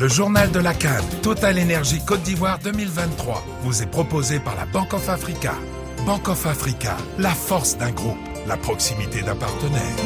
Le journal de la Cannes, Total Énergie Côte d'Ivoire 2023, vous est proposé par la Bank of Africa. Bank of Africa, la force d'un groupe, la proximité d'un partenaire.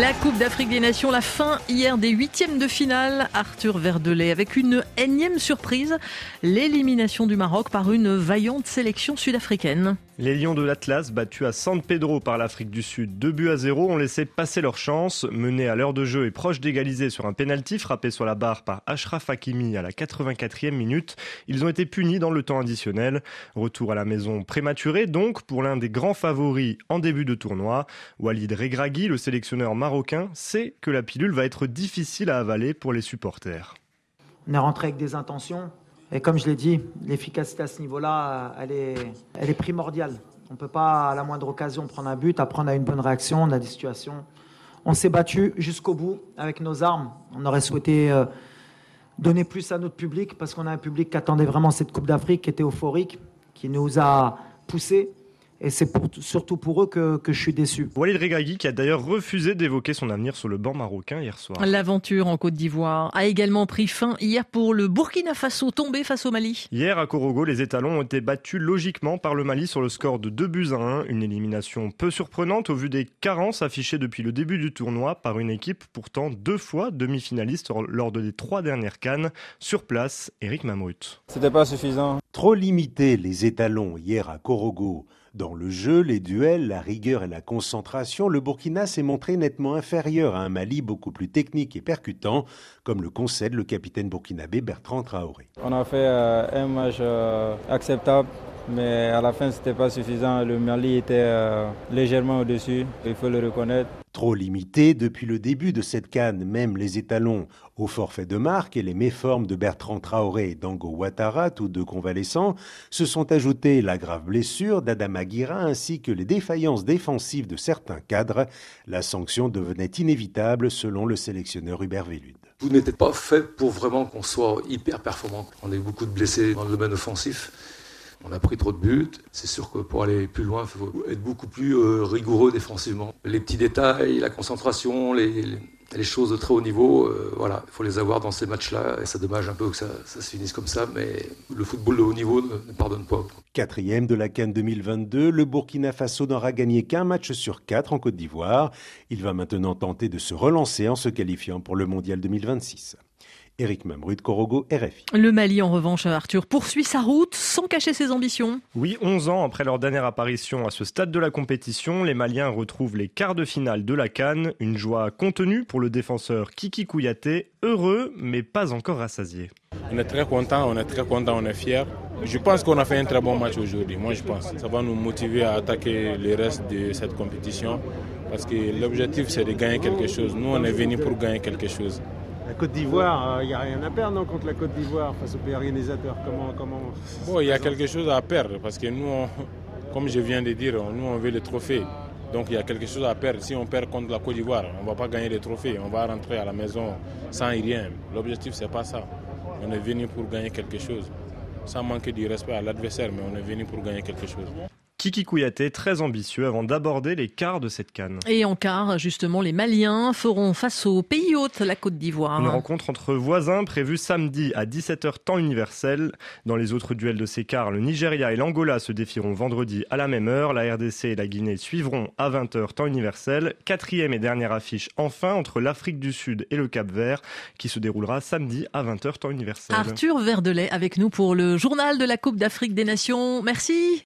La Coupe d'Afrique des Nations, la fin hier des huitièmes de finale. Arthur Verdelet avec une énième surprise, l'élimination du Maroc par une vaillante sélection sud-africaine. Les Lions de l'Atlas, battus à San Pedro par l'Afrique du Sud 2 buts à 0, ont laissé passer leur chance. Menés à l'heure de jeu et proches d'égaliser sur un pénalty frappé sur la barre par Ashraf Hakimi à la 84e minute, ils ont été punis dans le temps additionnel. Retour à la maison prématuré donc pour l'un des grands favoris en début de tournoi. Walid Regragui, le sélectionneur marocain, sait que la pilule va être difficile à avaler pour les supporters. On est rentré avec des intentions, et comme je l'ai dit, l'efficacité à ce niveau-là, elle est, primordiale. On ne peut pas, à la moindre occasion, prendre un but. Après, on a une bonne réaction, on a des situations. On s'est battu jusqu'au bout avec nos armes. On aurait souhaité euh, donner plus à notre public parce qu'on a un public qui attendait vraiment cette Coupe d'Afrique, qui était euphorique, qui nous a poussés. Et c'est surtout pour eux que, je suis déçu. Walid Regragui qui a d'ailleurs refusé d'évoquer son avenir sur le banc marocain hier soir. L'aventure en Côte d'Ivoire a également pris fin hier pour le Burkina Faso tombé face au Mali. Hier à Korogo, les étalons ont été battus logiquement par le Mali sur le score de 2 buts à 1. Une élimination peu surprenante au vu des carences affichées depuis le début du tournoi par une équipe pourtant deux fois demi-finaliste lors des trois dernières cannes. Sur place, Eric Mamrut. C'était pas suffisant. Trop limité les étalons hier à Korogo. Dans le jeu, les duels, la rigueur et la concentration, le Burkina s'est montré nettement inférieur à un Mali beaucoup plus technique et percutant, comme le concède le capitaine burkinabé Bertrand Traoré. On a fait euh, un match euh, acceptable mais à la fin, ce n'était pas suffisant. Le Mali était euh, légèrement au-dessus, il faut le reconnaître. Trop limité depuis le début de cette canne, même les étalons au forfait de marque et les méformes de Bertrand Traoré et d'Ango Ouattara, tous deux convalescents, se sont ajoutés la grave blessure d'Adama Guira ainsi que les défaillances défensives de certains cadres. La sanction devenait inévitable selon le sélectionneur Hubert Vélude. Vous n'êtes pas fait pour vraiment qu'on soit hyper performant. On a eu beaucoup de blessés dans le domaine offensif. On a pris trop de buts. C'est sûr que pour aller plus loin, il faut être beaucoup plus euh, rigoureux défensivement. Les petits détails, la concentration, les, choses de très haut niveau, euh, voilà, il faut les avoir dans ces matchs-là. Et c'est dommage un peu que ça, se finisse comme ça, mais le football de haut niveau ne, pardonne pas. Quatrième de la Cannes 2022, le Burkina Faso n'aura gagné qu'un match sur quatre en Côte d'Ivoire. Il va maintenant tenter de se relancer en se qualifiant pour le Mondial 2026. Éric Mamrud, Corogo, RFI. Le Mali, en revanche, Arthur, poursuit sa route sans cacher ses ambitions. Oui, 11 ans après leur dernière apparition à ce stade de la compétition, les Maliens retrouvent les quarts de finale de la Cannes. Une joie contenue pour le défenseur Kiki Kouyaté, heureux mais pas encore rassasié. On est très content, on est très content, on est fiers. Je pense qu'on a fait un très bon match aujourd'hui, moi je pense. Ça va nous motiver à attaquer le reste de cette compétition parce que l'objectif c'est de gagner quelque chose. Nous on est venus pour gagner quelque chose. La Côte d'Ivoire, il euh, n'y a rien à perdre non, contre la Côte d'Ivoire face aux pays organisateurs. Comment, comment Bon, il y a quelque chose à perdre parce que nous, comme je viens de dire, nous on veut les trophées. Donc il y a quelque chose à perdre. Si on perd contre la Côte d'Ivoire, on ne va pas gagner les trophées. On va rentrer à la maison sans rien. L'objectif, ce n'est pas ça. On est venu pour gagner quelque chose. Sans manquer du respect à l'adversaire, mais on est venu pour gagner quelque chose. Kiki Kouyaté, très ambitieux avant d'aborder les quarts de cette canne. Et en quart, justement, les Maliens feront face au pays hôte, la Côte d'Ivoire. Une rencontre entre voisins prévue samedi à 17h temps universel. Dans les autres duels de ces quarts, le Nigeria et l'Angola se défieront vendredi à la même heure. La RDC et la Guinée suivront à 20h temps universel. Quatrième et dernière affiche enfin entre l'Afrique du Sud et le Cap Vert qui se déroulera samedi à 20h temps universel. Arthur Verdelet avec nous pour le journal de la Coupe d'Afrique des Nations. Merci.